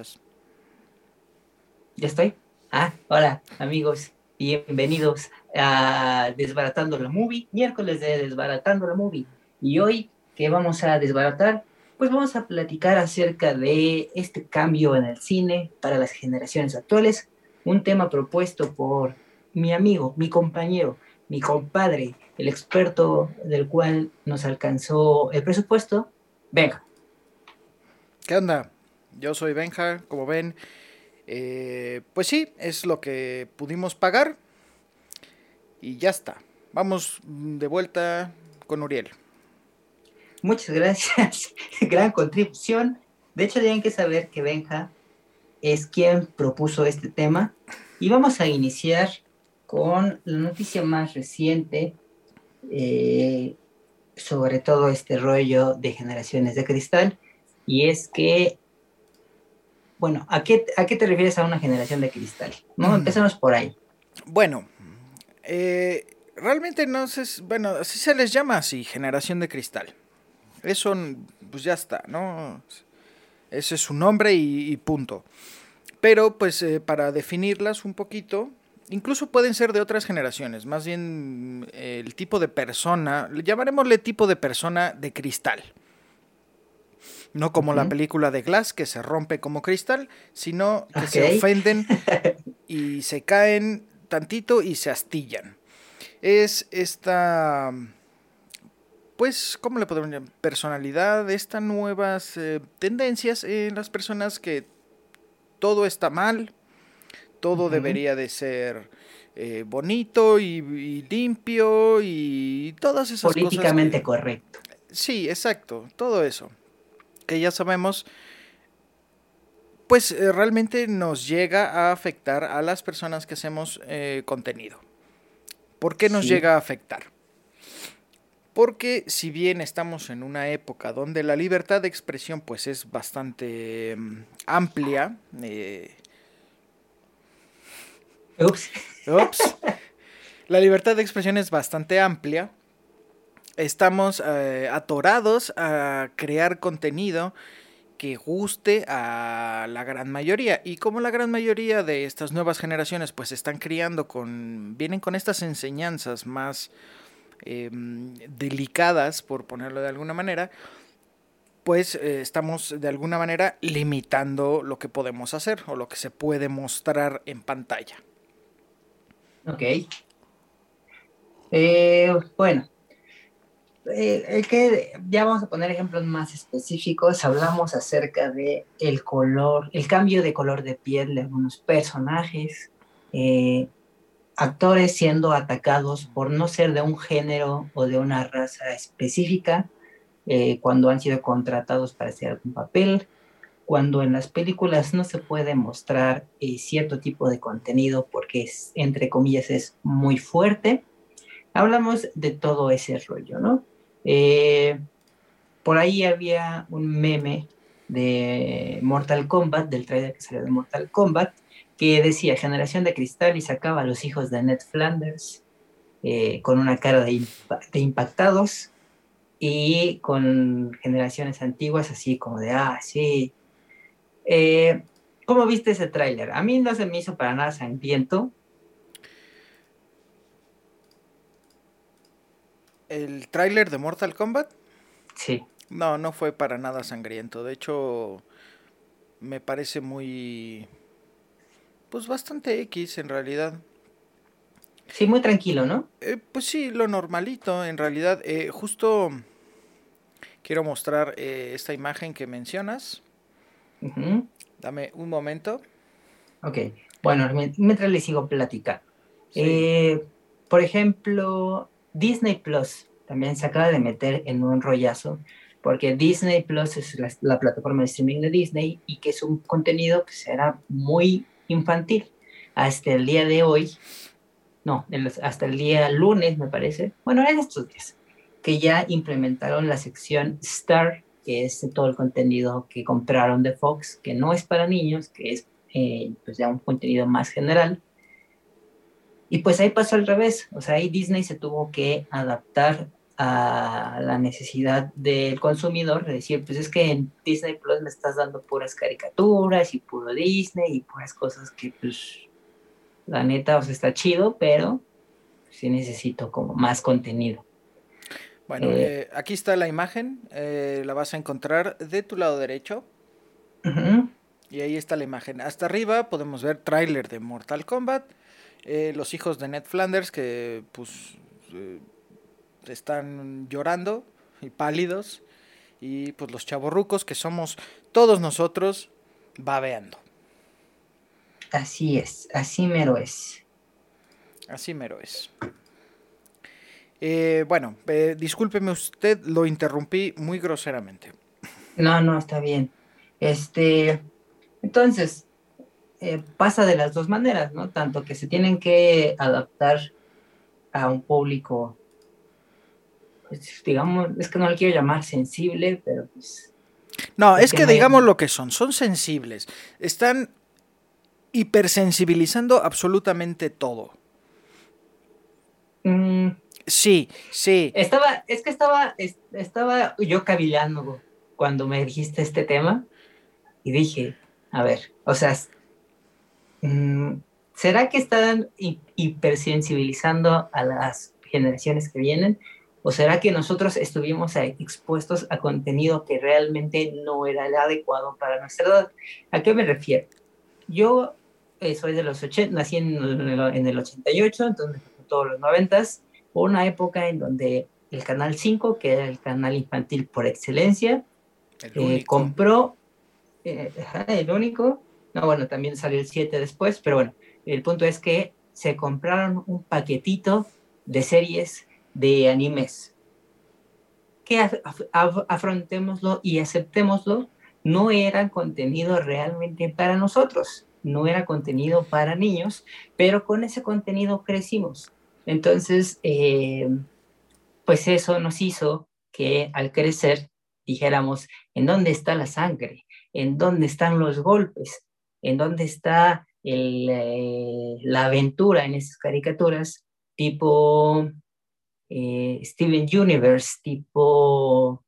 estás? ¿Ya estoy? Ah, hola amigos, bienvenidos a Desbaratando la Movie, miércoles de Desbaratando la Movie. Y hoy, ¿qué vamos a desbaratar? Pues vamos a platicar acerca de este cambio en el cine para las generaciones actuales, un tema propuesto por mi amigo, mi compañero, mi compadre, el experto del cual nos alcanzó el presupuesto, venga. ¿Qué onda? Yo soy Benja, como ven. Eh, pues sí, es lo que pudimos pagar. Y ya está. Vamos de vuelta con Uriel. Muchas gracias. Gran contribución. De hecho, tienen que saber que Benja es quien propuso este tema. Y vamos a iniciar con la noticia más reciente eh, sobre todo este rollo de generaciones de cristal. Y es que, bueno, ¿a qué, a qué te refieres a una generación de cristal? ¿No? Mm. Empecemos por ahí. Bueno, eh, realmente no sé, bueno, así se les llama así, generación de cristal. Eso, pues ya está, ¿no? Ese es su nombre y, punto. Pero, pues, eh, para definirlas un poquito, incluso pueden ser de otras generaciones, más bien el tipo de persona, llamaremosle tipo de persona de cristal. No como la película de Glass que se rompe como cristal, sino que se ofenden y se caen tantito y se astillan. Es esta, pues, ¿cómo le podemos llamar? Personalidad, estas nuevas eh, tendencias en las personas que todo está mal, todo debería de ser eh, bonito y, limpio y todas esas cosas. Políticamente correcto. Sí, exacto, todo eso que ya sabemos, pues eh, realmente nos llega a afectar a las personas que hacemos eh, contenido. ¿Por qué nos llega a afectar? Porque si bien estamos en una época donde la libertad de expresión pues es bastante mm, amplia, eh, Ups. Ups. La libertad de expresión es bastante amplia estamos eh, atorados a crear contenido que guste a la gran mayoría. Y como la gran mayoría de estas nuevas generaciones pues están criando con, vienen con estas enseñanzas más em, delicadas, por ponerlo de alguna manera, pues eh, estamos de alguna manera limitando lo que podemos hacer o lo que se puede mostrar en pantalla. Ok. Eh, bueno, eh, que ya vamos a poner ejemplos más específicos, hablamos acerca de el color, el cambio de color de piel de algunos personajes, eh, actores siendo atacados por no ser de un género o de una raza específica eh, cuando han sido contratados para hacer algún papel, cuando en las películas no se puede mostrar cierto tipo de contenido porque es, entre comillas es muy fuerte. Hablamos de todo ese rollo, ¿no? Eh, por ahí había un meme de Mortal Kombat, del trailer que salió de Mortal Kombat, que decía Generación de Cristal y sacaba a los hijos de Ned Flanders eh, con una cara de, impactados y con generaciones antiguas así como de, ah, sí. Eh, ¿Cómo viste ese tráiler? A mí no se me hizo para nada sangriento, ¿El tráiler de Mortal Kombat? Sí. No, no fue para nada sangriento. De hecho, me parece muy... Pues bastante X en realidad. Sí, muy tranquilo, ¿no? Eh, pues sí, lo normalito en realidad. Eh, justo quiero mostrar eh, esta imagen que mencionas. Dame un momento. Ok, bueno, mientras le sigo platicando. por ejemplo, Disney Plus también se acaba de meter en un rollazo, porque Disney Plus es la, plataforma de streaming de Disney y que es un contenido que será muy infantil. Hasta el día de hoy, no, hasta el día lunes me parece, bueno, en estos días, que ya implementaron la sección Star, que es todo el contenido que compraron de Fox, que no es para niños, que es eh, pues ya un contenido más general y pues ahí pasó al revés, o sea, ahí Disney se tuvo que adaptar a la necesidad del consumidor de decir, pues es que en Disney Plus me estás dando puras caricaturas y puro Disney y puras cosas que pues la neta, o sea, está chido, pero sí necesito como más contenido. Bueno, eh, eh, aquí está la imagen, eh, la vas a encontrar de tu lado derecho. Y ahí está la imagen. Hasta arriba podemos ver tráiler de Mortal Kombat. Los hijos de Ned Flanders que pues están llorando y pálidos. Y pues los chavorrucos que somos todos nosotros babeando. Así es, así mero es. Así mero es. Eh, bueno, eh, discúlpeme usted, lo interrumpí muy groseramente. No, no, está bien. Este, entonces, eh, pasa de las dos maneras, ¿no? Tanto que se tienen que adaptar a un público, pues, digamos, es que no le quiero llamar sensible, pero pues... No, es que, digamos lo que son, son sensibles. Están hipersensibilizando absolutamente todo. Mm. Sí, sí. Estaba, es que estaba, estaba yo cavilando cuando me dijiste este tema y dije, a ver, o sea, ¿será que están hipersensibilizando a las generaciones que vienen? ¿O será que nosotros estuvimos expuestos a contenido que realmente no era el adecuado para nuestra edad? ¿A qué me refiero? Yo eh, soy de los 80, nací en, en el 88, entonces todos los 90 una época en donde el Canal 5, que era el canal infantil por excelencia, eh, compró, eh, el único, no, bueno, también salió el 7 después, pero bueno, el punto es que se compraron un paquetito de series de animes. Que afrontémoslo y aceptémoslo, no era contenido realmente para nosotros, no era contenido para niños, pero con ese contenido crecimos. Entonces, eh, pues eso nos hizo que al crecer dijéramos, ¿en dónde está la sangre? ¿En dónde están los golpes? ¿En dónde está eh, la aventura en esas caricaturas tipo eh, Steven Universe, tipo,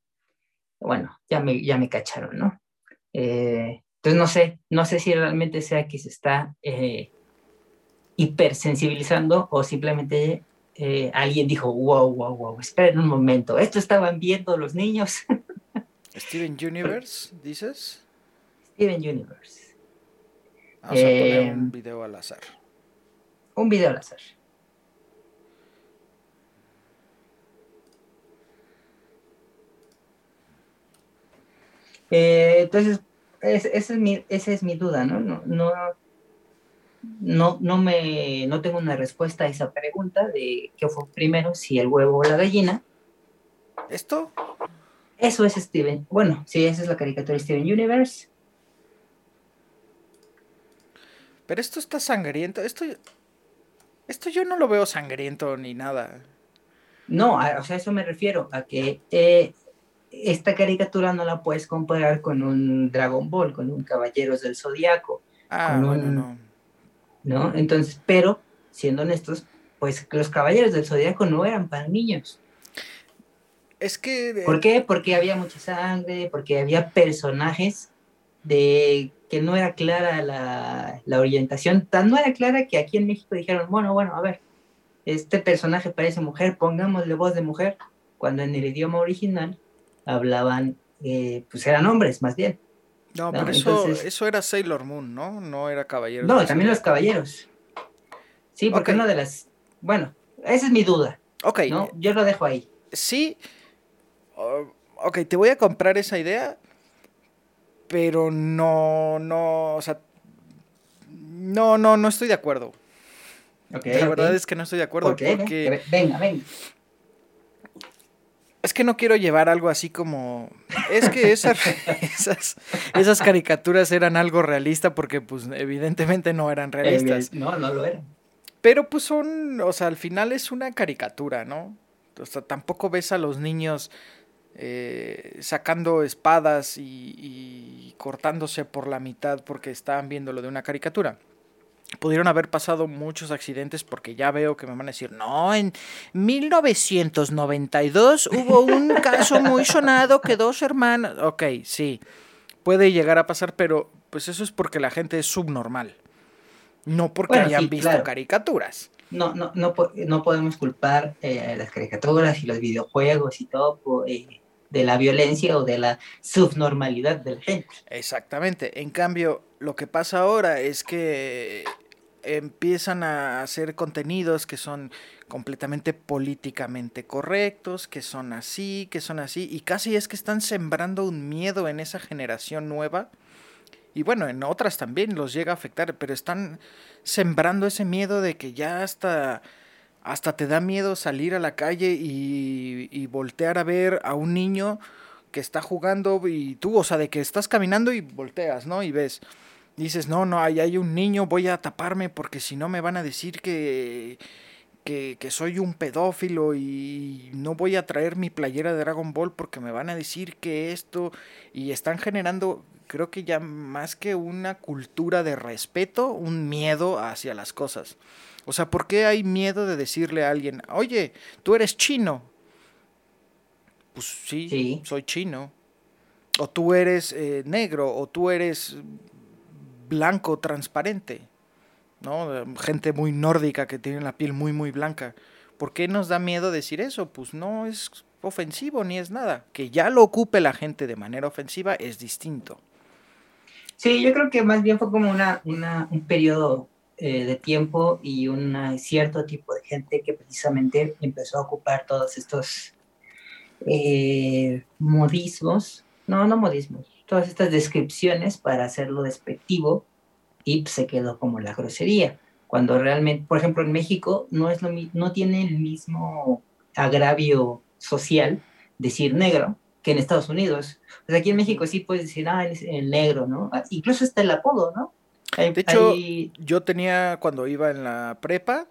bueno, ya me, ya me cacharon, ¿no? entonces no sé, no sé si realmente sea que se está hipersensibilizando o simplemente eh, alguien dijo, wow, wow, wow, esperen un momento, ¿esto estaban viendo los niños? Steven Universe, dices? Steven Universe. Vamos a poner un eh, video al azar. Un video al azar. Eh, entonces, esa es, mi, esa es mi duda, ¿no? No, no no, no, me, no tengo una respuesta a esa pregunta de qué fue primero, si el huevo o la gallina. ¿Esto? Eso es Steven. Bueno, sí, esa es la caricatura de Steven Universe. Pero esto está sangriento. Esto, esto yo no lo veo sangriento ni nada. No, o sea, a eso me refiero, a que eh, esta caricatura no la puedes comparar con un Dragon Ball, con un Caballeros del Zodiaco. Ah, no ¿no? Entonces, pero, siendo honestos, pues los caballeros del zodiaco no eran para niños. Es que... ¿Por qué? Porque había mucha sangre, porque había personajes de que no era clara la, la orientación, tan no era clara que aquí en México dijeron, bueno, bueno, a ver, este personaje parece mujer, pongámosle voz de mujer, cuando en el idioma original hablaban, eh, pues eran hombres más bien. No, pero eso, eso era Sailor Moon, ¿no? No era Caballeros. No, también los Caballeros. Sí, porque una de las... Bueno, esa es mi duda. Ok. Yo lo dejo ahí. Sí. ok, te voy a comprar esa idea, pero no, no, o sea, no, no, no estoy de acuerdo. Okay, la verdad es que no estoy de acuerdo porque... Venga, venga. Es que no quiero llevar algo así como... Es que esas, esas, caricaturas eran algo realista porque pues evidentemente no eran realistas. No, no lo eran. Pero pues son, o sea, al final es una caricatura, ¿no? O sea, tampoco ves a los niños eh, sacando espadas y, y, cortándose por la mitad porque estaban viendo lo de una caricatura. pudieron haber pasado muchos accidentes porque ya veo que me van a decir, no, en 1992 hubo un caso muy sonado que dos hermanas, ok, sí, puede llegar a pasar, pero pues eso es porque la gente es subnormal, no porque hayan visto caricaturas. No, no, no, no podemos culpar eh, las caricaturas y los videojuegos y todo eh, de la violencia o de la subnormalidad de la gente. Exactamente. En cambio, lo que pasa ahora es que empiezan a hacer contenidos que son completamente políticamente correctos, que son así, que son así, y casi es que están sembrando un miedo en esa generación nueva. Y bueno, en otras también los llega a afectar, pero están sembrando ese miedo de que ya hasta, hasta te da miedo salir a la calle y, y voltear a ver a un niño que está jugando y tú, o sea, de que estás caminando y volteas, ¿no? Y ves dices, no, no, ahí hay un niño, voy a taparme porque si no me van a decir que, que, que, soy un pedófilo y no voy a traer mi playera de Dragon Ball porque me van a decir que esto y están generando, creo que ya más que una cultura de respeto, un miedo hacia las cosas. O sea, ¿por qué hay miedo de decirle a alguien, oye, tú eres chino? Pues sí, soy chino. O tú eres eh, negro, o tú eres blanco, transparente, ¿no? Gente muy nórdica que tiene la piel muy, muy blanca. ¿Por qué nos da miedo decir eso? Pues no es ofensivo ni es nada. Que ya lo ocupe la gente de manera ofensiva es distinto. Sí, yo creo que más bien fue como una, un periodo eh, de tiempo y un cierto tipo de gente que precisamente empezó a ocupar todos estos eh, modismos, no, no modismos, todas estas descripciones para hacerlo despectivo y se quedó como la grosería. Cuando realmente, por ejemplo, en México no, es lo, no tiene el mismo agravio social decir negro que en Estados Unidos. O aquí en México sí puedes decir, ah, el negro, ¿no? Ah, incluso está el apodo, ¿no? De hecho, yo tenía, cuando iba en la prepa,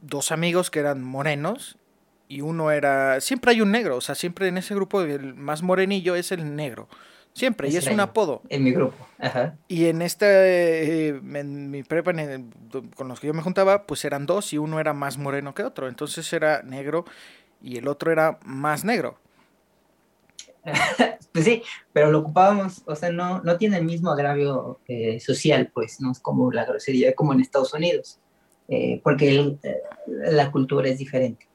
dos amigos que eran morenos y uno era, siempre hay un negro, o sea, siempre en ese grupo el más morenillo es el negro, siempre, y es un apodo. En mi grupo, ajá. Y en este, eh, en mi prepa, con los que yo me juntaba, pues eran dos y uno era más moreno que otro, entonces era negro y el otro era más negro. pues sí, pero lo ocupábamos, o sea, no, no tiene el mismo agravio eh, social, pues, no es como la grosería, como en Estados Unidos, eh, porque la cultura es diferente.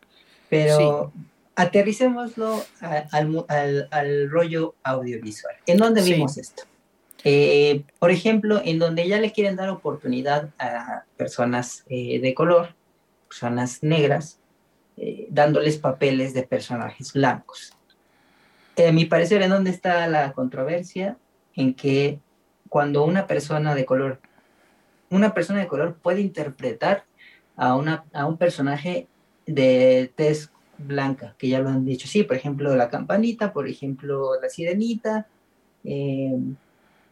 Pero aterricémoslo al, rollo audiovisual. ¿En dónde vimos esto? Eh, por ejemplo, en donde ya le quieren dar oportunidad a personas eh, de color, personas negras, eh, dándoles papeles de personajes blancos. A mi parecer, ¿en dónde está la controversia? En que cuando una persona de color, una persona de color puede interpretar a, una, a un personaje de tez blanca, que ya lo han dicho. Sí, por ejemplo, la campanita, por ejemplo, la sirenita, eh,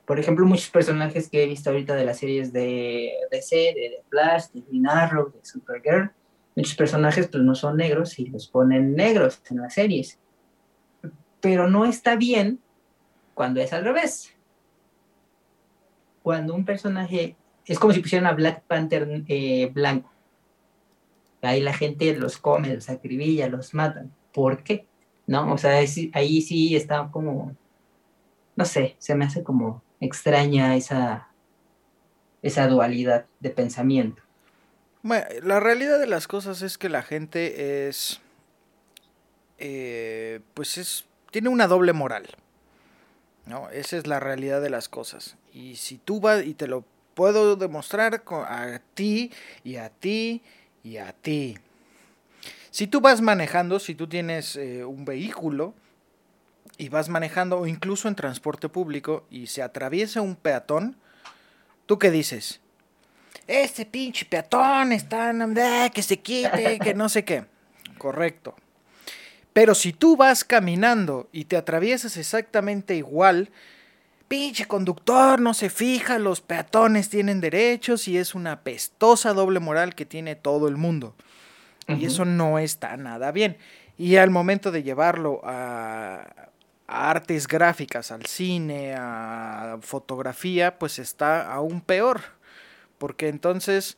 por ejemplo, muchos personajes que he visto ahorita de las series de DC, de, de Flash, de Green Arrow, de Supergirl, muchos personajes pues no son negros y los ponen negros en las series. Pero no está bien cuando es al revés. Cuando un personaje es como si pusieran a Black Panther eh, blanco ahí la gente los come, los acribilla, los matan. ¿Por qué? ¿No? O sea, ahí sí está como, no sé, se me hace como extraña esa, esa dualidad de pensamiento. Bueno, la realidad de las cosas es que la gente es, eh, pues es, tiene una doble moral. ¿no? Esa es la realidad de las cosas. Y si tú vas, y te lo puedo demostrar a ti y a ti y a ti. Si tú vas manejando, si tú tienes eh, un vehículo y vas manejando o incluso en transporte público y se atraviesa un peatón, ¿tú qué dices? Este pinche peatón está, que se quite, que no sé qué. Correcto. Pero si tú vas caminando y te atraviesas exactamente igual, pinche conductor no se fija, los peatones tienen derechos y es una pestosa doble moral que tiene todo el mundo. Y eso no está nada bien. Y al momento de llevarlo a, artes gráficas, al cine, a fotografía, pues está aún peor. Porque entonces,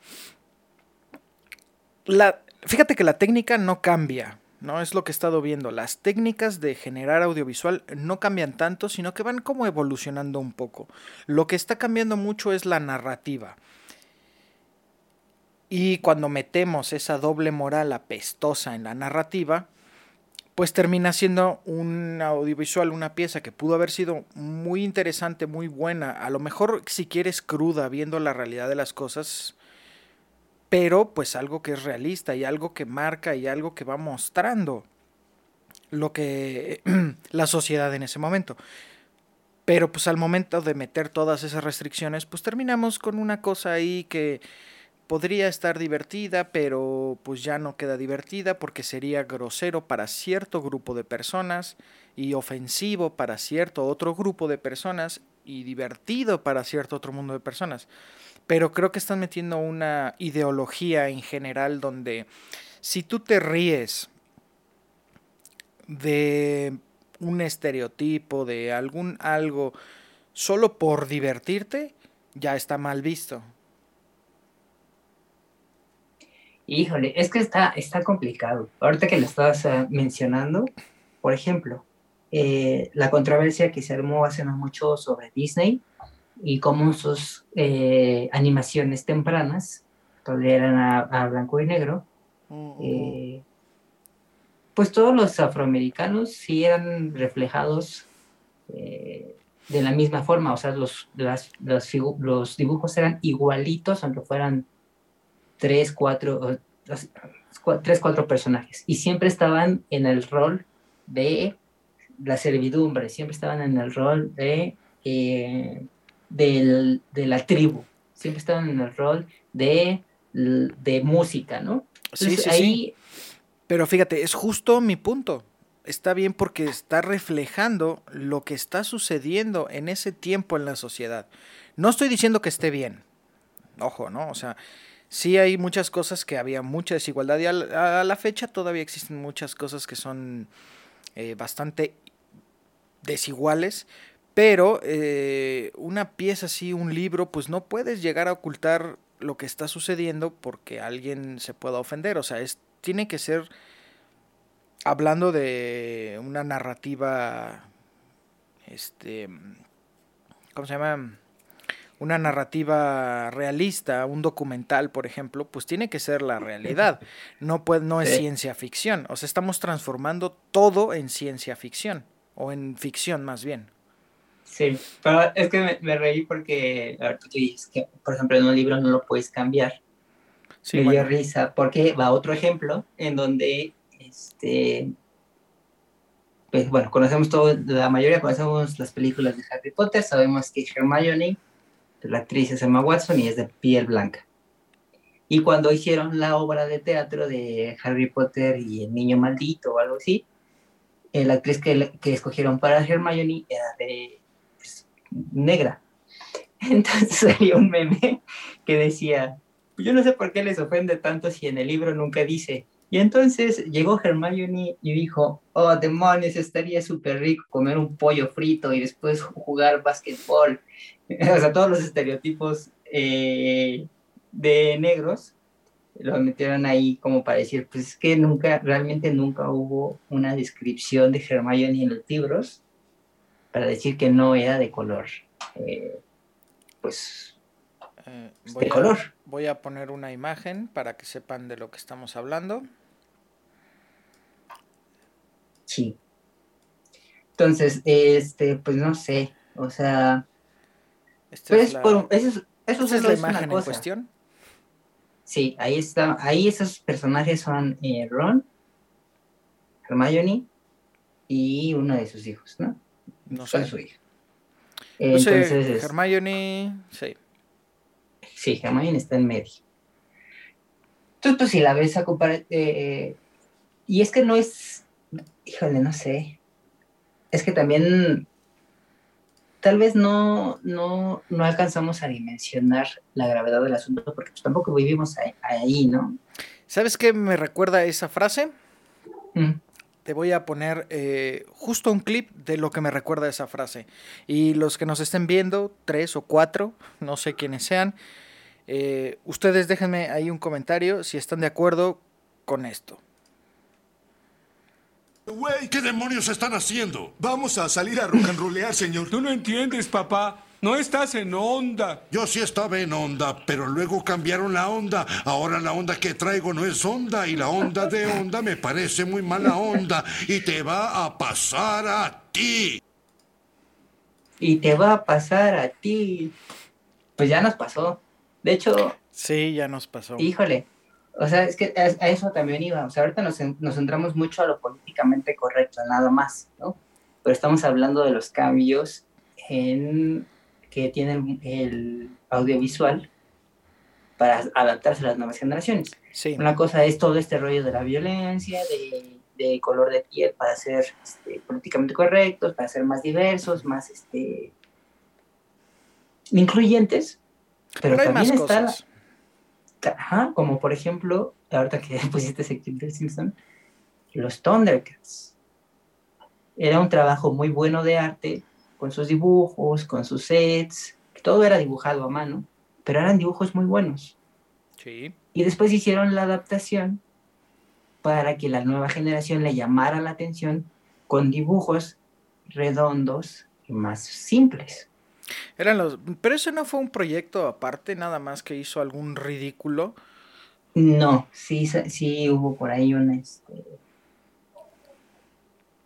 la, fíjate que la técnica no cambia, ¿no? Es lo que he estado viendo. Las técnicas de generar audiovisual no cambian tanto, sino que van como evolucionando un poco. Lo que está cambiando mucho es la narrativa. Y cuando metemos esa doble moral apestosa en la narrativa, pues termina siendo un audiovisual, una pieza que pudo haber sido muy interesante, muy buena, a lo mejor si quieres cruda, viendo la realidad de las cosas, pero pues algo que es realista y algo que marca y algo que va mostrando lo que la sociedad en ese momento. Pero pues al momento de meter todas esas restricciones, pues terminamos con una cosa ahí que podría estar divertida, pero pues ya no queda divertida porque sería grosero para cierto grupo de personas y ofensivo para cierto otro grupo de personas y divertido para cierto otro mundo de personas. Pero creo que están metiendo una ideología en general donde si tú te ríes de un estereotipo, de algún algo, solo por divertirte, ya está mal visto. Híjole, es que está, está complicado. Ahorita que lo estabas eh, mencionando, por ejemplo, eh, la controversia que se armó hace no mucho sobre Disney y cómo sus eh, animaciones tempranas, todavía eran a, blanco y negro, pues todos los afroamericanos sí eran reflejados de la misma forma, o sea, los, las, los dibujos eran igualitos, aunque fueran tres, cuatro, tres, cuatro personajes. Y siempre estaban en el rol de la servidumbre, siempre estaban en el rol de, eh, de la tribu, siempre estaban en el rol de, de música, ¿no? sí, sí, sí. Pero fíjate, es justo mi punto. Está bien porque está reflejando lo que está sucediendo en ese tiempo en la sociedad. No estoy diciendo que esté bien. Ojo, ¿no? O sea, sí hay muchas cosas que había mucha desigualdad y a la, fecha todavía existen muchas cosas que son eh, bastante desiguales, pero eh, una pieza así, un libro, pues no puedes llegar a ocultar lo que está sucediendo porque alguien se pueda ofender, o sea, es, tiene que ser hablando de una narrativa, este, ¿cómo se llama? una narrativa realista, un documental, por ejemplo, pues tiene que ser la realidad. No, puede, no es ciencia ficción. O sea, estamos transformando todo en ciencia ficción, o en ficción más bien. Sí, pero es que me, reí porque tú dices que, por ejemplo, en un libro no lo puedes cambiar. Sí, me dio risa, porque va otro ejemplo en donde, este, pues bueno, conocemos todo, la mayoría conocemos las películas de Harry Potter, sabemos que Hermione la actriz es Emma Watson y es de piel blanca. Y cuando hicieron la obra de teatro de Harry Potter y el niño maldito o algo así, eh, la actriz que, que escogieron para Hermione era de pues, negra. Entonces salió un meme que decía, yo no sé por qué les ofende tanto si en el libro nunca dice. Y entonces llegó Hermione y dijo, oh demonios, estaría súper rico comer un pollo frito y después jugar básquetbol o sea, todos los estereotipos eh, de negros lo metieron ahí como para decir, pues es que nunca, realmente nunca hubo una descripción de Hermione en los libros para decir que no era de color, eh, pues, eh, de color. Voy a poner una imagen para que sepan de lo que estamos hablando. Sí. Entonces, este, pues no sé, o sea, pues, eso, es la imagen en cuestión. Sí, ahí está, ahí esos personajes son eh, Ron, Hermione y uno de sus hijos, ¿no? No sé. su hija. Pues, eh, Entonces, Hermione, sí. Sí, Hermione está en medio. Entonces, pues si la ves a comparar, eh, y es que no es, híjole, no sé, es que también tal vez no, no, no alcanzamos a dimensionar la gravedad del asunto porque pues, tampoco vivimos ahí, ¿no? ¿Sabes qué me recuerda esa frase? Mm. Te voy a poner eh, justo un clip de lo que me recuerda esa frase. Y los que nos estén viendo, tres o cuatro, no sé quiénes sean, Eh, ustedes déjenme ahí un comentario si están de acuerdo con esto. Güey, ¿qué demonios están haciendo? Vamos a salir a rock and rollear, señor. Tú no entiendes, papá. No estás en onda. Yo sí estaba en onda, pero luego cambiaron la onda. Ahora la onda que traigo no es onda y la onda de onda me parece muy mala onda y te va a pasar a ti. Y te va a pasar a ti. Pues ya nos pasó. De hecho... Sí, ya nos pasó. Híjole. O sea, es que a eso también iba. O sea, ahorita nos, nos centramos mucho a lo políticamente correcto, nada más, ¿no? Pero estamos hablando de los cambios en que tienen el audiovisual para adaptarse a las nuevas generaciones. Una cosa es todo este rollo de la violencia, de, color de piel para ser este, políticamente correctos, para ser más diversos, más este, incluyentes. Pero, también está, Ajá, como por ejemplo, ahorita que pusiste ese clip de Simpson, los Thundercats. Era un trabajo muy bueno de arte, con sus dibujos, con sus sets, todo era dibujado a mano, pero eran dibujos muy buenos. Sí. Y después hicieron la adaptación para que la nueva generación le llamara la atención con dibujos redondos y más simples. Eran los, pero ese no fue un proyecto aparte, nada más que hizo algún ridículo. No, sí, sí hubo por ahí un este,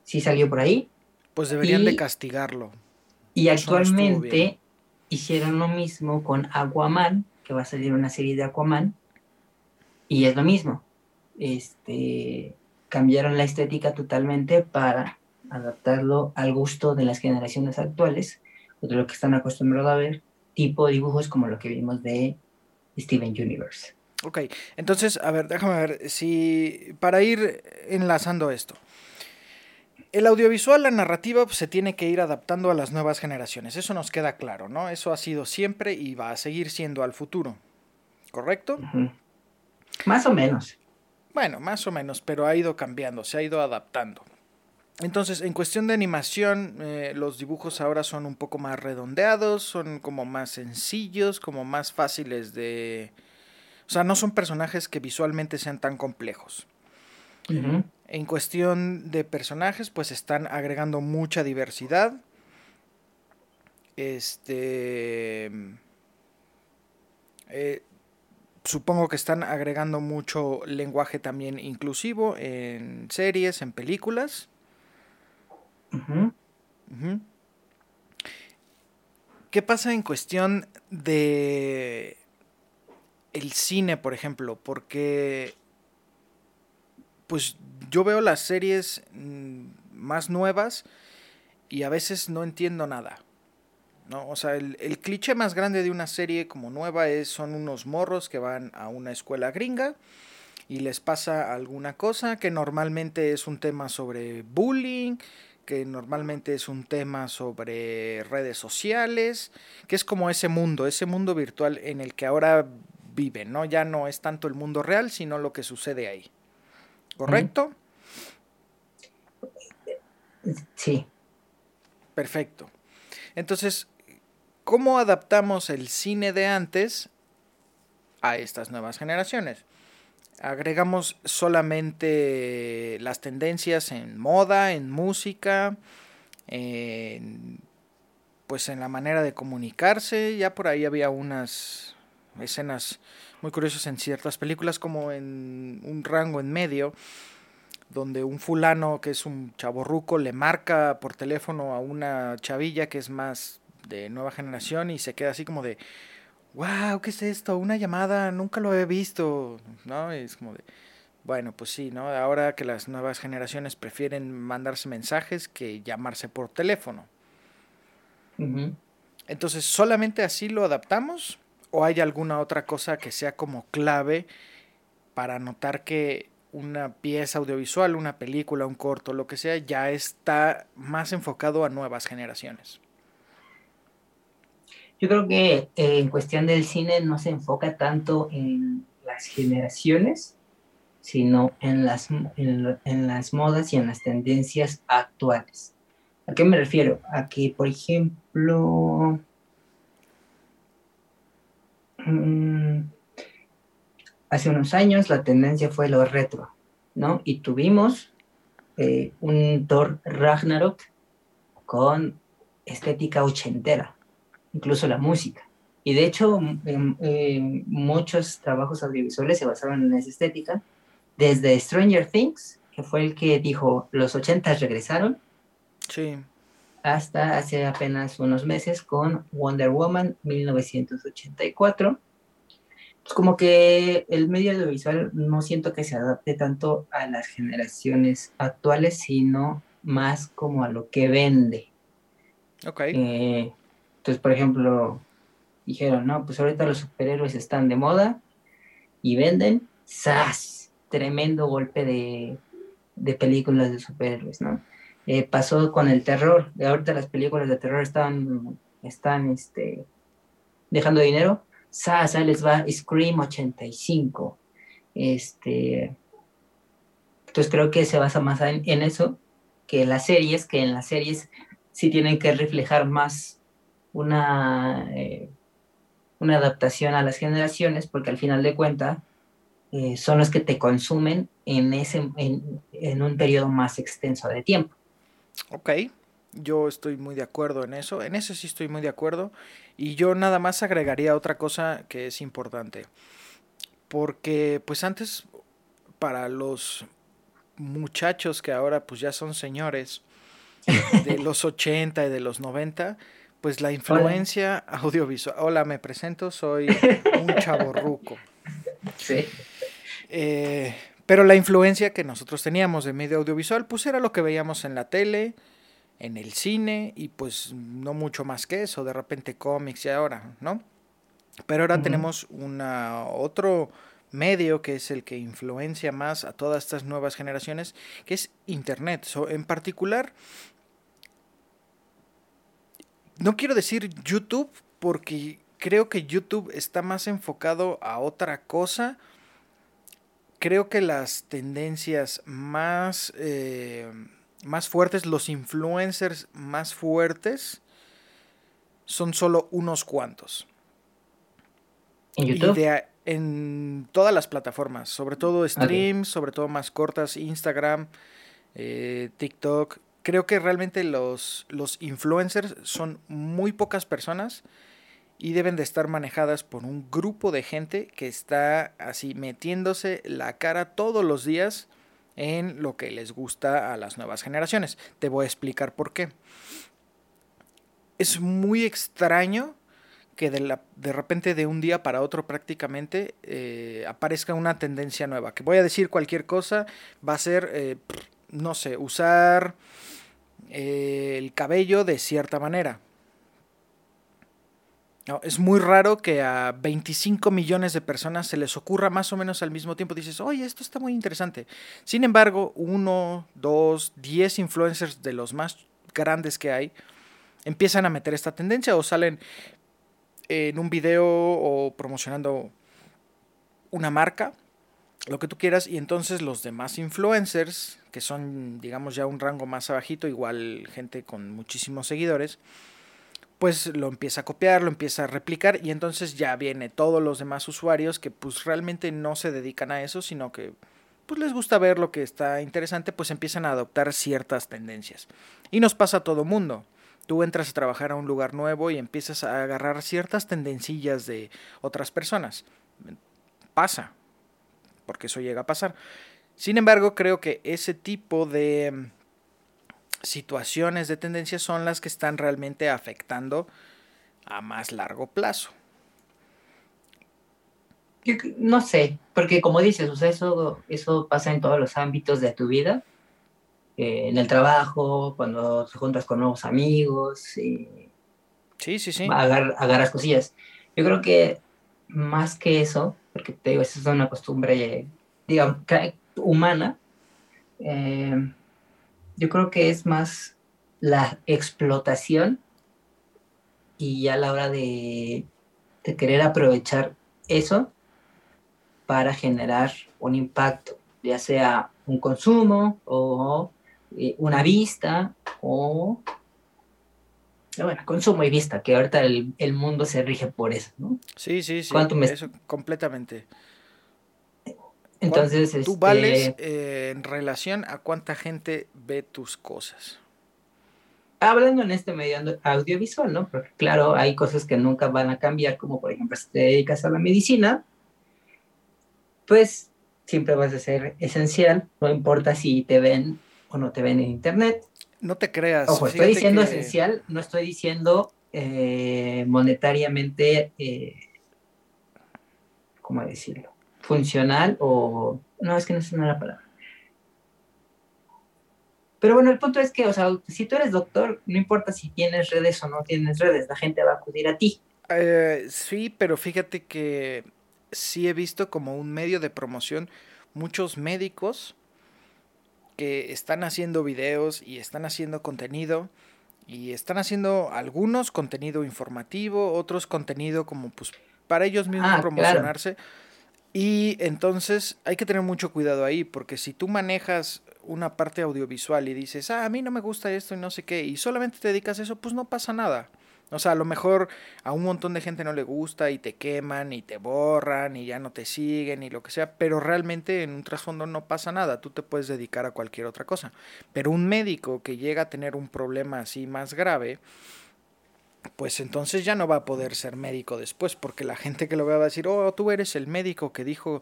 sí salió por ahí, pues deberían de castigarlo. Y actualmente hicieron lo mismo con Aquaman, que va a salir una serie de Aquaman, y es lo mismo. Este, cambiaron la estética totalmente para adaptarlo al gusto de las generaciones actuales, o de lo que están acostumbrados a ver, tipo dibujos como lo que vimos de Steven Universe. Ok, entonces, a ver, déjame ver si para ir enlazando esto. El audiovisual, la narrativa, pues, se tiene que ir adaptando a las nuevas generaciones. Eso nos queda claro, ¿no? Eso ha sido siempre y va a seguir siendo al futuro. ¿Correcto? Más o menos. Bueno, más o menos, pero ha ido cambiando, se ha ido adaptando. Entonces, en cuestión de animación, eh, los dibujos ahora son un poco más redondeados, son como más sencillos, como más fáciles de... O sea, no son personajes que visualmente sean tan complejos. En cuestión de personajes, pues están agregando mucha diversidad. Este. Eh, supongo que están agregando mucho lenguaje también inclusivo en series, en películas. ¿Qué pasa en cuestión de el cine, por ejemplo? Porque pues yo veo las series mm, más nuevas y a veces no entiendo nada. ¿no? O sea, el, cliché más grande de una serie como nueva es son unos morros que van a una escuela gringa y les pasa alguna cosa que normalmente es un tema sobre bullying, que normalmente es un tema sobre redes sociales, que es como ese mundo, ese mundo virtual en el que ahora viven, ¿no? Ya no es tanto el mundo real, sino lo que sucede ahí. ¿Correcto? Sí. Perfecto. Entonces, ¿cómo adaptamos el cine de antes a estas nuevas generaciones? Agregamos solamente las tendencias en moda, en música, en, pues en la manera de comunicarse. Ya por ahí había unas escenas muy curiosas en ciertas películas, como en un rango en medio, donde un fulano que es un chaborruco le marca por teléfono a una chavilla que es más de nueva generación y se queda así como de, wow, ¿qué es esto? Una llamada, nunca lo he visto, ¿no? es como de, bueno, pues sí, ¿no? Ahora que las nuevas generaciones prefieren mandarse mensajes que llamarse por teléfono. Entonces, ¿solamente así lo adaptamos? ¿O hay alguna otra cosa que sea como clave para notar que una pieza audiovisual, una película, un corto, lo que sea, ya está más enfocado a nuevas generaciones? Yo creo que eh, en cuestión del cine no se enfoca tanto en las generaciones, sino en las, en las modas y en las tendencias actuales. ¿A qué me refiero? A que, por ejemplo, mm, hace unos años la tendencia fue lo retro, ¿no? Y tuvimos eh, un Thor Ragnarok con estética ochentera, incluso la música. Y de hecho, muchos trabajos audiovisuales se basaron en esa estética, desde Stranger Things, que fue el que dijo, los ochentas regresaron, Sí. Hasta hace apenas unos meses con Wonder Woman 1984. Pues como que el medio audiovisual no siento que se adapte tanto a las generaciones actuales, sino más como a lo que vende. Ok. Eh, entonces, por ejemplo, dijeron, no, pues ahorita los superhéroes están de moda y venden, ¡zas! Tremendo golpe de, de películas de superhéroes, ¿no? Eh, pasó con el terror, ahorita las películas de terror están, están este, dejando dinero, ¡zas! Ahí les va Scream 85. Este, entonces creo que se basa más en, en eso que en las series, que en las series sí tienen que reflejar más una, eh, una adaptación a las generaciones, porque al final de cuentas eh, son los que te consumen en, ese, en, en, un periodo más extenso de tiempo. Ok, yo estoy muy de acuerdo en eso, en eso sí estoy muy de acuerdo, y yo nada más agregaría otra cosa que es importante, porque pues antes para los muchachos que ahora pues ya son señores, de los 80 y de los 90, pues la influencia Hola. audiovisual. Hola, me presento, soy un chaborruco. Sí. Eh, pero la influencia que nosotros teníamos de medio audiovisual, pues era lo que veíamos en la tele, en el cine, y pues no mucho más que eso, de repente cómics y ahora, ¿no? Pero ahora uh -huh. tenemos una otro medio que es el que influencia más a todas estas nuevas generaciones, que es Internet. So, en particular, no quiero decir YouTube porque creo que YouTube está más enfocado a otra cosa. Creo que las tendencias más, eh, más fuertes, los influencers más fuertes, son solo unos cuantos. ¿En YouTube? Y de, en todas las plataformas, sobre todo streams, okay. sobre todo más cortas, Instagram, eh, TikTok. Creo que realmente los, los influencers son muy pocas personas y deben de estar manejadas por un grupo de gente que está así metiéndose la cara todos los días en lo que les gusta a las nuevas generaciones. Te voy a explicar por qué. Es muy extraño que de, la, de repente de un día para otro prácticamente eh, aparezca una tendencia nueva. Que voy a decir cualquier cosa, va a ser, eh, no sé, usar eh, el cabello de cierta manera. No, es muy raro que a 25 millones de personas se les ocurra más o menos al mismo tiempo. Dices, oye, esto está muy interesante. Sin embargo, uno, dos, diez influencers de los más grandes que hay empiezan a meter esta tendencia o salen en un video o promocionando una marca, lo que tú quieras, y entonces los demás influencers, que son, digamos, ya un rango más abajito, igual gente con muchísimos seguidores, pues lo empieza a copiar, lo empieza a replicar, y entonces ya viene todos los demás usuarios que pues realmente no se dedican a eso, sino que pues les gusta ver lo que está interesante, pues empiezan a adoptar ciertas tendencias. Y nos pasa a todo mundo tú entras a trabajar a un lugar nuevo y empiezas a agarrar ciertas tendencillas de otras personas. Pasa, porque eso llega a pasar. Sin embargo, creo que ese tipo de situaciones de tendencias son las que están realmente afectando a más largo plazo. Yo, no sé, porque como dices, o sea, eso, eso pasa en todos los ámbitos de tu vida eh, en el trabajo, cuando te juntas con nuevos amigos. Y sí, sí, sí. Agar, agarras cosillas. Yo creo que más que eso, porque te digo, eso es una costumbre, digamos, humana, eh, yo creo que es más la explotación y ya a la hora de, de querer aprovechar eso para generar un impacto, ya sea un consumo o una vista o bueno, consumo y vista, que ahorita el, el mundo se rige por eso, ¿no? Sí, sí, sí. ¿Cuánto me- Eso completamente. Entonces, Tú este, vales eh, en relación a cuánta gente ve tus cosas. hablando en este medio audiovisual, ¿no? Porque claro, hay cosas que nunca van a cambiar, como por ejemplo, si te dedicas a la medicina, pues siempre vas a ser esencial, no importa si te ven o no te ven en internet. No te creas. Ojo, estoy diciendo que- esencial, no estoy diciendo eh, monetariamente, eh, ¿cómo decirlo? Funcional o... No, es que no es una la palabra. Pero bueno, el punto es que, o sea, si tú eres doctor, no importa si tienes redes o no tienes redes, la gente va a acudir a ti. Eh, sí, pero fíjate que sí he visto como un medio de promoción muchos médicos que están haciendo videos y están haciendo contenido y están haciendo algunos contenido informativo, otros contenido como pues para ellos mismos Ah, claro. Y entonces hay que tener mucho cuidado ahí, porque si tú manejas una parte audiovisual y dices, ah, a mí no me gusta esto y no sé qué, y solamente te dedicas a eso, pues no pasa nada. O sea, a lo mejor a un montón de gente no le gusta y te queman y te borran y ya no te siguen y lo que sea, pero realmente en un trasfondo no pasa nada, tú te puedes dedicar a cualquier otra cosa. Pero un médico que llega a tener un problema así más grave, pues entonces ya no va a poder ser médico después, porque la gente que lo vea va a decir, oh, tú eres el médico que dijo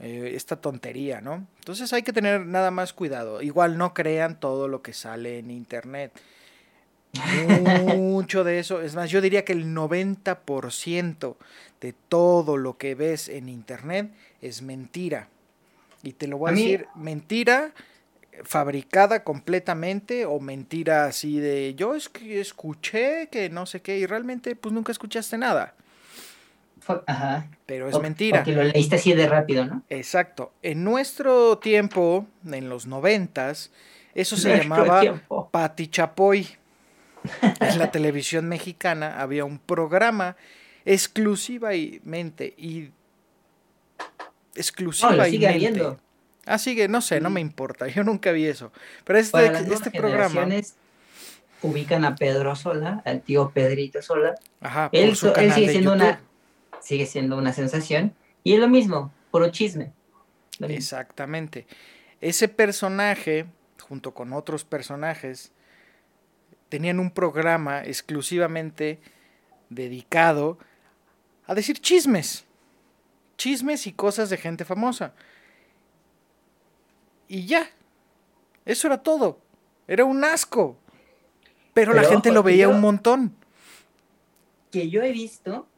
eh, esta tontería, ¿no? Entonces hay que tener nada más cuidado. Igual no crean todo lo que sale en internet. Mucho de eso, es más, yo diría que el 90% de todo lo que ves en internet es mentira. Y te lo voy a, A mí- decir, mentira fabricada completamente o mentira así de yo es que escuché que no sé qué y realmente pues nunca escuchaste nada, Ajá. pero es O- mentira. Porque lo leíste así de rápido, ¿no? Exacto. En nuestro tiempo, en los noventas, eso se Nuestro llamaba tiempo. Pati Chapoy. En la televisión mexicana había un programa exclusivamente y No, exclusivamente. lo Ah, sigue, no sé, no me importa, yo nunca vi eso. Pero este, Para las este programa, ubican a Pedro Sola, al tío Pedrito Sola. ajá, por Él, su él canal sigue siendo una sigue siendo una sensación y es lo mismo, puro chisme. Mismo. Exactamente. Ese personaje, junto con otros personajes, tenían un programa exclusivamente dedicado a decir chismes. Chismes y cosas de gente famosa. Y ya. Eso era todo. Era un asco. Pero, la gente ojo, lo veía yo- un montón. Que yo he visto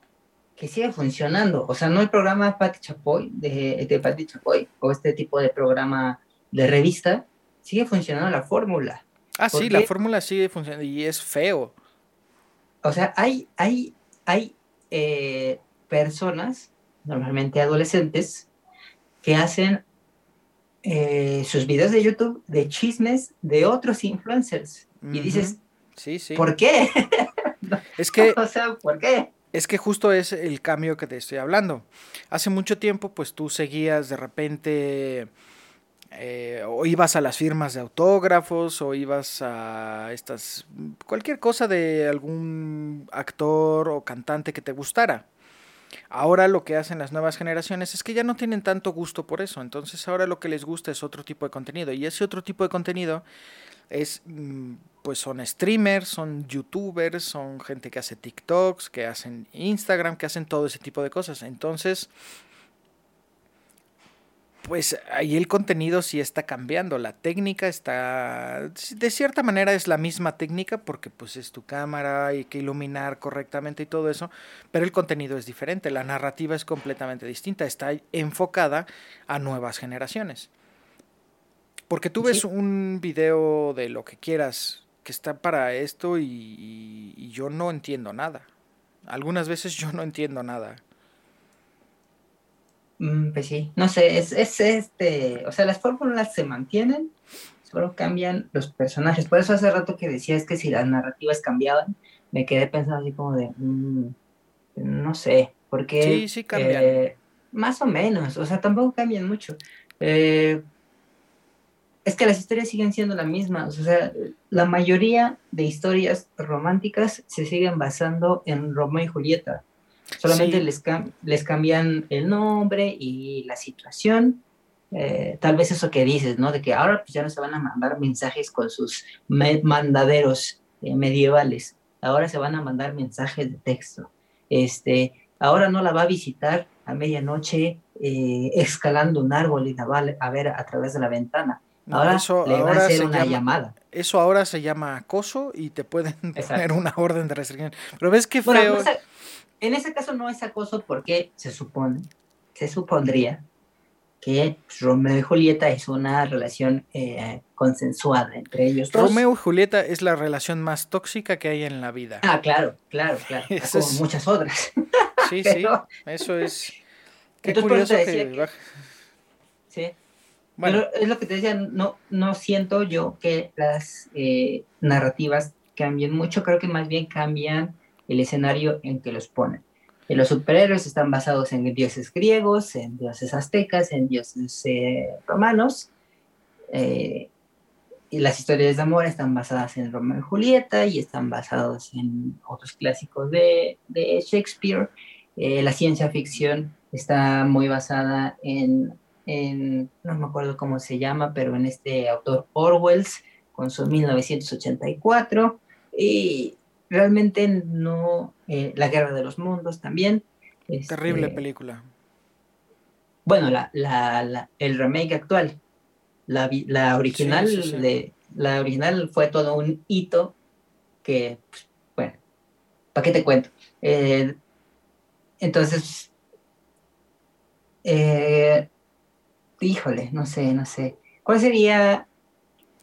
que sigue funcionando. O sea, no el programa Pati Chapoy, de, de Pati Chapoy, o este tipo de programa de revista, sigue funcionando la fórmula. Ah, ¿Por sí, la fórmula sigue funcionando y es feo. O sea, hay, hay, hay eh, personas, normalmente adolescentes, que hacen eh, sus videos de YouTube de chismes de otros influencers. Y dices, Sí, sí. ¿por qué? Es que o sea, ¿por qué? Es que justo es el cambio que te estoy hablando. Hace mucho tiempo, pues tú seguías de repente, eh, o ibas a las firmas de autógrafos, o ibas a estas, cualquier cosa de algún actor o cantante que te gustara. Ahora lo que hacen las nuevas generaciones es que ya no tienen tanto gusto por eso. Entonces ahora lo que les gusta es otro tipo de contenido. Y ese otro tipo de contenido es, mm, pues son streamers, son youtubers, son gente que hace TikToks, que hacen Instagram, que hacen todo ese tipo de cosas. Entonces, pues ahí el contenido sí está cambiando, la técnica está, de cierta manera es la misma técnica porque pues es tu cámara, hay que iluminar correctamente y todo eso, pero el contenido es diferente, la narrativa es completamente distinta, está enfocada a nuevas generaciones. Porque tú ves Sí. un video de lo que quieras que está para esto y, y- y yo no entiendo nada. Algunas veces yo no entiendo nada. Mm, pues sí, no sé, es, es este, o sea, las fórmulas se mantienen, solo cambian los personajes. Por eso hace rato que decías que si las narrativas cambiaban, me quedé pensando así como de, mm, no sé, porque... Sí, sí cambian. eh, más o menos, o sea, tampoco cambian mucho. Eh, es que las historias siguen siendo las mismas. O sea, la mayoría de historias románticas se siguen basando en Romeo y Julieta. Solamente Sí. les, cam- les cambian el nombre y la situación. Eh, tal vez eso que dices, ¿no? De que ahora pues ya no se van a mandar mensajes con sus mandaderos eh, medievales. Ahora se van a mandar mensajes de texto. Este, ahora no la va a visitar a medianoche eh, escalando un árbol y la va a ver a través de la ventana. No, Ahora eso le va a ahora hacer una llama- llamada. Eso ahora se llama acoso y te pueden poner Exacto. una orden de restricción. Pero ves qué feo. no es- en ese caso no es acoso porque se supone, se supondría que pues, Romeo y Julieta es una relación eh, consensuada entre ellos dos. Romeo y Julieta es la relación más tóxica que hay en la vida. Ah, claro, claro, claro. Eso Como es- muchas otras. Sí, sí, eso es. Qué Entonces, curioso te que, decía que- baja- Sí. Bueno, Pero es lo que te decía, no, no siento yo que las eh, narrativas cambien mucho, creo que más bien cambian el escenario en que los ponen. Eh, los superhéroes están basados en dioses griegos, en dioses aztecas, en dioses eh, romanos, eh, y las historias de amor están basadas en Romeo y Julieta y están basados en otros clásicos de, de Shakespeare. Eh, la ciencia ficción está muy basada en en, no me acuerdo cómo se llama, pero en este autor Orwells, con su 1984, y realmente no, eh, La Guerra de los Mundos también. este, terrible película. Bueno, la, la, la- el remake actual, la, la original, Sí, sí, sí. De, la original fue todo un hito que, pues, bueno, ¿para qué te cuento? Eh, entonces, eh, híjole, no sé, no sé. ¿Cuál sería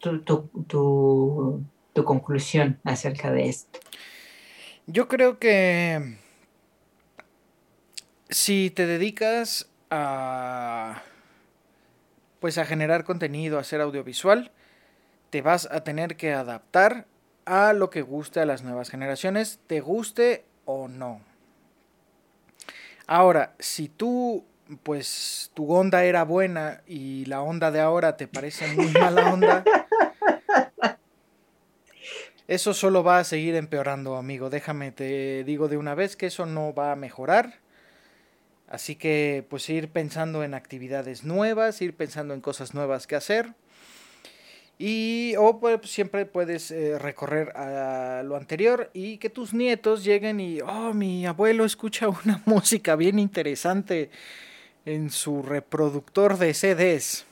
tu, tu, tu, tu conclusión acerca de esto? Yo creo que si te dedicas a pues a generar contenido, a hacer audiovisual, te vas a tener que adaptar a lo que guste a las nuevas generaciones, te guste o no. Ahora, si tú pues tu onda era buena y la onda de ahora te parece muy mala onda, eso solo va a seguir empeorando, amigo. Déjame, te digo de una vez que eso no va a mejorar. Así que pues ir pensando en actividades nuevas, ir pensando en cosas nuevas que hacer. Y o pues, siempre puedes eh, recorrer a lo anterior y que tus nietos lleguen y, oh, mi abuelo escucha una música bien interesante en su reproductor de CDs.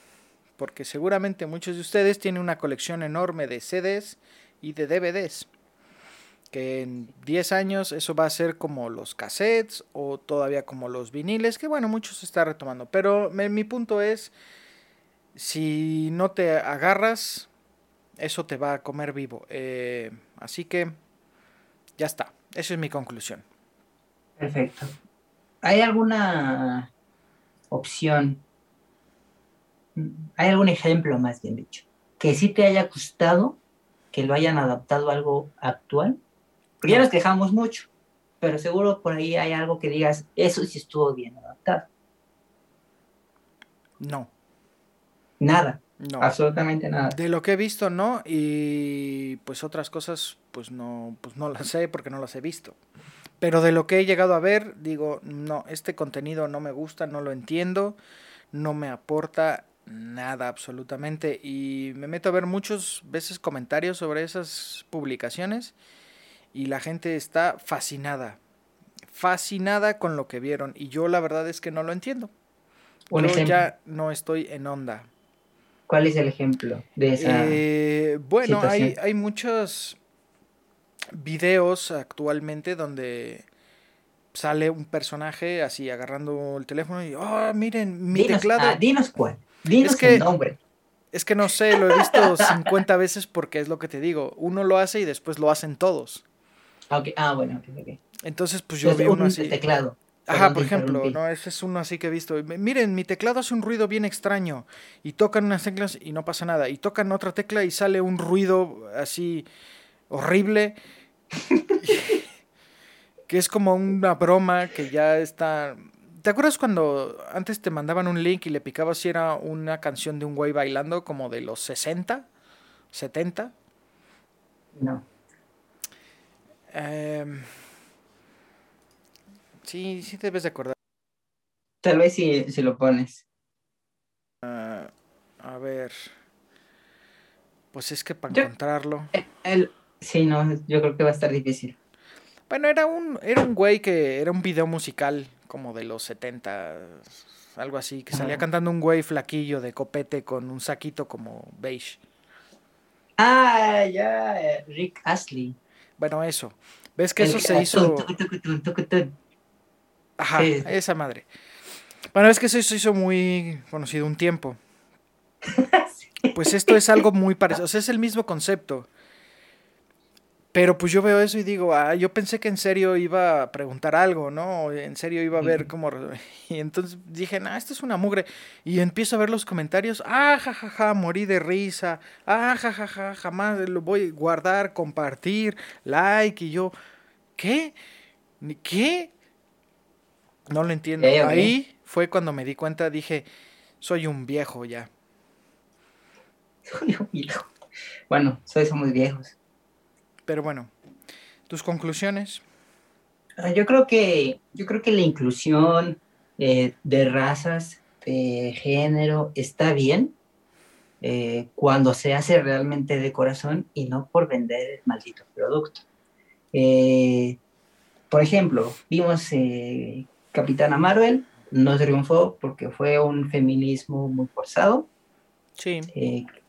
Porque seguramente muchos de ustedes tienen una colección enorme de CDs y de DVDs. Que en 10 años eso va a ser como los cassettes o todavía como los viniles, que bueno, muchos se está retomando. Pero mi punto es, si no te agarras, eso te va a comer vivo. Eh, así que ya está, esa es mi conclusión. Perfecto. ¿Hay alguna opción? ¿Hay algún ejemplo, más bien dicho, que sí te haya gustado que lo hayan adaptado a algo actual? Porque ya No. nos quejamos mucho, pero seguro por ahí hay algo que digas, eso sí estuvo bien adaptado. No, Nada, no. absolutamente nada. De lo que he visto, no. Y pues otras cosas, pues no, pues no las sé porque no las he visto. Pero de lo que he llegado a ver, digo, no, este contenido no me gusta, no lo entiendo, no me aporta nada absolutamente. Y me meto a ver muchas veces comentarios sobre esas publicaciones y la gente está fascinada, fascinada con lo que vieron. Y yo la verdad es que no lo entiendo. Un yo ejemplo. ya no estoy en onda. ¿Cuál es el ejemplo de esa? Eh, bueno, hay, hay muchos videos actualmente donde sale un personaje así agarrando el teléfono y, oh, miren, mi dinos, teclado. ah, dinos cuál. Dinos Es que- el nombre. Es que no sé, lo he visto 50 veces porque es lo que te digo. Uno lo hace y después lo hacen todos. Ah. Ah, bueno, ok, ok. Entonces, pues yo Entonces, vi uno un así. teclado. Ajá, por ejemplo, no, ese es uno así que he visto. Miren, mi teclado hace un ruido bien extraño y tocan unas teclas y no pasa nada. Y tocan otra tecla y sale un ruido así horrible. que es como una broma que ya está ¿Te acuerdas cuando antes te mandaban un link y le picabas si era una canción de un güey bailando como de los 60, 70? No. Em, sí, sí debes de acordar. Tal vez si, si lo pones. Ah, a ver. Pues es que para Yo- encontrarlo. El, sí, no, yo creo que va a estar difícil. Bueno, era un, era un güey que era un video musical como de los 70, algo así, que salía Ajá. cantando un güey flaquillo de copete con un saquito como beige. Ah, ya, Rick Astley. Bueno, eso. ¿Ves que eso se hizo? tun, tucu, tun, tucu, tun. Ajá, sí. esa madre. Bueno, es que eso se hizo muy conocido un tiempo. Pues esto es algo muy parecido, o sea, es el mismo concepto. Pero pues yo veo eso y digo, ah, yo pensé que en serio iba a preguntar algo, ¿no? En serio iba a ver cómo... Y entonces dije, nah, esto es una mugre. Y empiezo a ver los comentarios, ah, jajaja, morí de risa, ah, jajaja, jamás lo voy a guardar, compartir, like. Y yo, ¿qué? ¿Ni ¿Qué? No lo entiendo. Ahí fue cuando me di cuenta, dije, soy un viejo ya. Soy un viejo. Bueno, soy somos viejos. Pero bueno, tus conclusiones. Ah, Yo creo que, yo creo que la inclusión eh, de razas, de género, está bien eh, cuando se hace realmente de corazón y no por vender el maldito producto. Eh, por ejemplo, vimos eh, Capitana Marvel, no triunfó porque fue un feminismo muy forzado. Sí.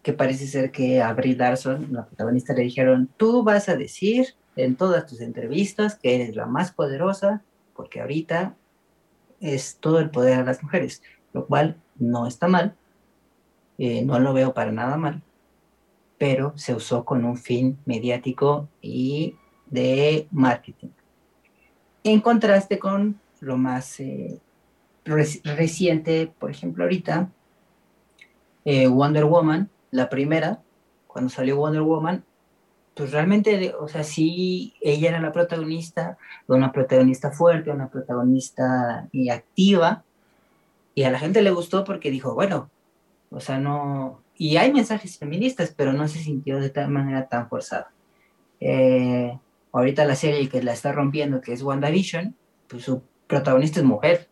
Que parece ser que a Brie Larson, la protagonista, le dijeron, tú vas a decir en todas tus entrevistas que eres la más poderosa, porque ahorita es todo el poder a las mujeres, lo cual no está mal, eh, no lo veo para nada mal, pero se usó con un fin mediático y de marketing. En contraste con lo más eh, reci- reciente, por ejemplo, ahorita, eh, Wonder Woman, la primera, cuando salió Wonder Woman, pues realmente, o sea, sí, ella era la protagonista, una protagonista fuerte, una protagonista y activa, y a la gente le gustó porque dijo, bueno, o sea, no, y hay mensajes feministas, pero no se sintió de tal manera tan forzada. Eh, ahorita la serie que la está rompiendo, que es WandaVision, pues su protagonista es mujer,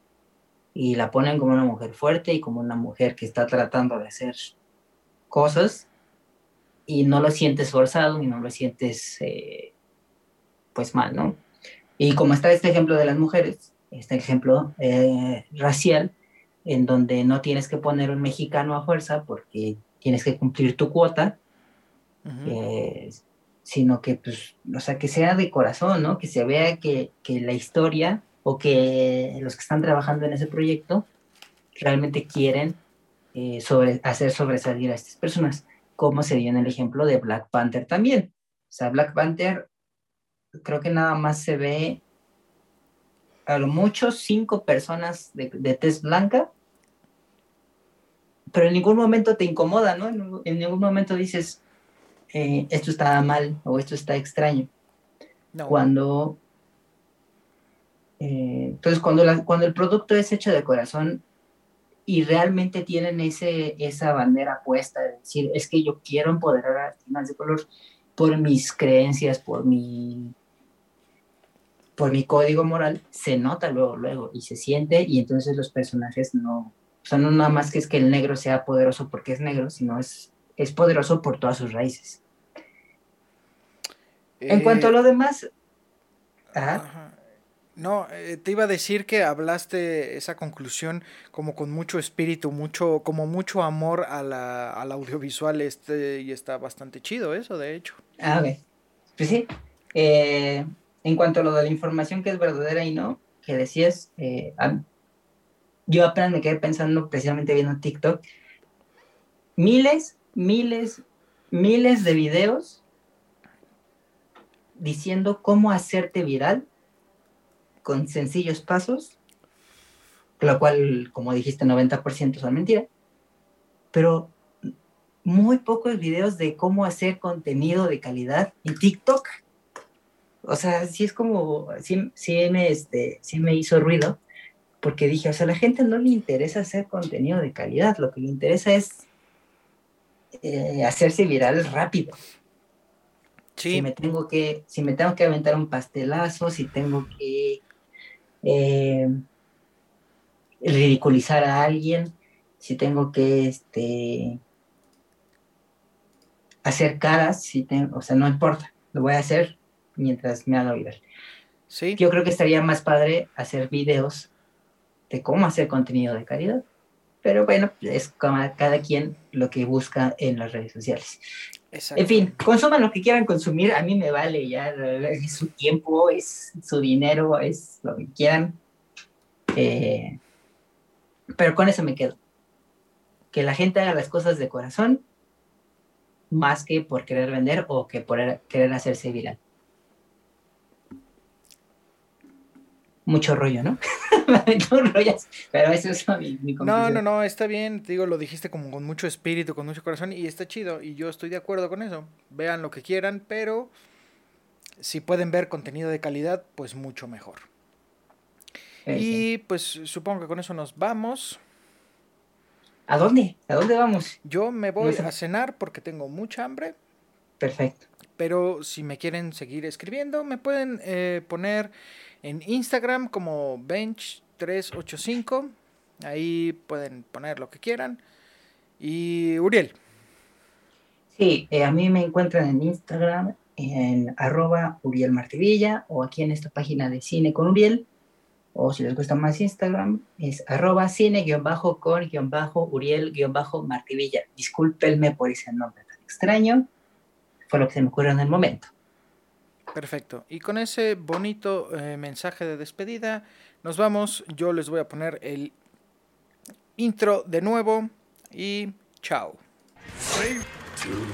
y la ponen como una mujer fuerte y como una mujer que está tratando de hacer cosas y no lo sientes forzado y no lo sientes eh, pues mal, ¿no? Y como está este ejemplo de las mujeres, este ejemplo eh, racial, en donde no tienes que poner un mexicano a fuerza porque tienes que cumplir tu cuota, Ujú. eh, sino que, pues, o sea, que sea de corazón, ¿no? Que se vea que, que la historia o que los que están trabajando en ese proyecto realmente quieren eh, sobre, hacer sobresalir a estas personas, como se dio en el ejemplo de Black Panther también. O sea, Black Panther creo que nada más se ve a lo mucho cinco personas de, de tez blanca, pero en ningún momento te incomoda, ¿no? En, en ningún momento dices, eh, esto está mal o esto está extraño. No. Cuando, eh, entonces, cuando, la- cuando el producto es hecho de corazón y realmente tienen ese, esa bandera puesta de decir, es que yo quiero empoderar a las personas de color por mis creencias, por mi, por mi código moral, se nota luego, luego y se siente y entonces los personajes no, o sea, no nada más que es que el negro sea poderoso porque es negro, sino es, es poderoso por todas sus raíces. En Eh, cuanto a lo demás, ajá, ajá. No, eh, te iba a decir que hablaste esa conclusión como con mucho espíritu, mucho, como mucho amor a la, al audiovisual este, y está bastante chido eso, de hecho. Ah, ok. Pues sí. Eh, en cuanto a lo de la información que es verdadera y no, que decías, eh, yo apenas me quedé pensando precisamente viendo TikTok, miles, miles, miles de videos diciendo cómo hacerte viral con sencillos pasos, lo cual, como dijiste, 90% son mentira, pero muy pocos videos de cómo hacer contenido de calidad en TikTok. O sea, sí es como, sí, sí me, este, sí me hizo ruido, porque dije, o sea, a la gente no le interesa hacer contenido de calidad, lo que le interesa es eh, hacerse viral rápido. Sí. Si me tengo que, si me tengo que aventar un pastelazo, si tengo que eh, ridiculizar a alguien, si tengo que este, hacer caras, si tengo, o sea, no importa, lo voy a hacer mientras me haga viral. Sí. Yo creo que estaría más padre hacer videos de cómo hacer contenido de calidad. Pero bueno, es como cada quien lo que busca en las redes sociales. En fin, consuman lo que quieran consumir, a mí me vale ya, es su tiempo, es su dinero, es lo que quieran. Eh, pero con eso me quedo. Que la gente haga las cosas de corazón, más que por querer vender o que por querer hacerse viral. Mucho rollo, ¿no? pero eso es mi, mi No, no, no, está bien, te digo, lo dijiste como con mucho espíritu, con mucho corazón y está chido y yo estoy de acuerdo con eso. Vean lo que quieran, pero si pueden ver contenido de calidad, pues mucho mejor. Sí. Y pues supongo que con eso nos vamos. ¿A dónde? ¿A dónde vamos? Yo me voy No sé. a cenar porque tengo mucha hambre, Perfecto. Pero si me quieren seguir escribiendo, me pueden eh, poner en Instagram como bench385. Ahí pueden poner lo que quieran. Y Uriel. Sí, eh, a mí me encuentran en Instagram en arroba Uriel Martivilla o aquí en esta página de Cine con Uriel. O si les gusta más Instagram, es arroba cine-con-uriel-martivilla. Discúlpenme por ese nombre tan extraño. Fue lo que se me ocurrió en el momento. Perfecto. Y con ese bonito eh, mensaje de despedida, nos vamos. Yo les voy a poner el intro de nuevo y chao. Three, two,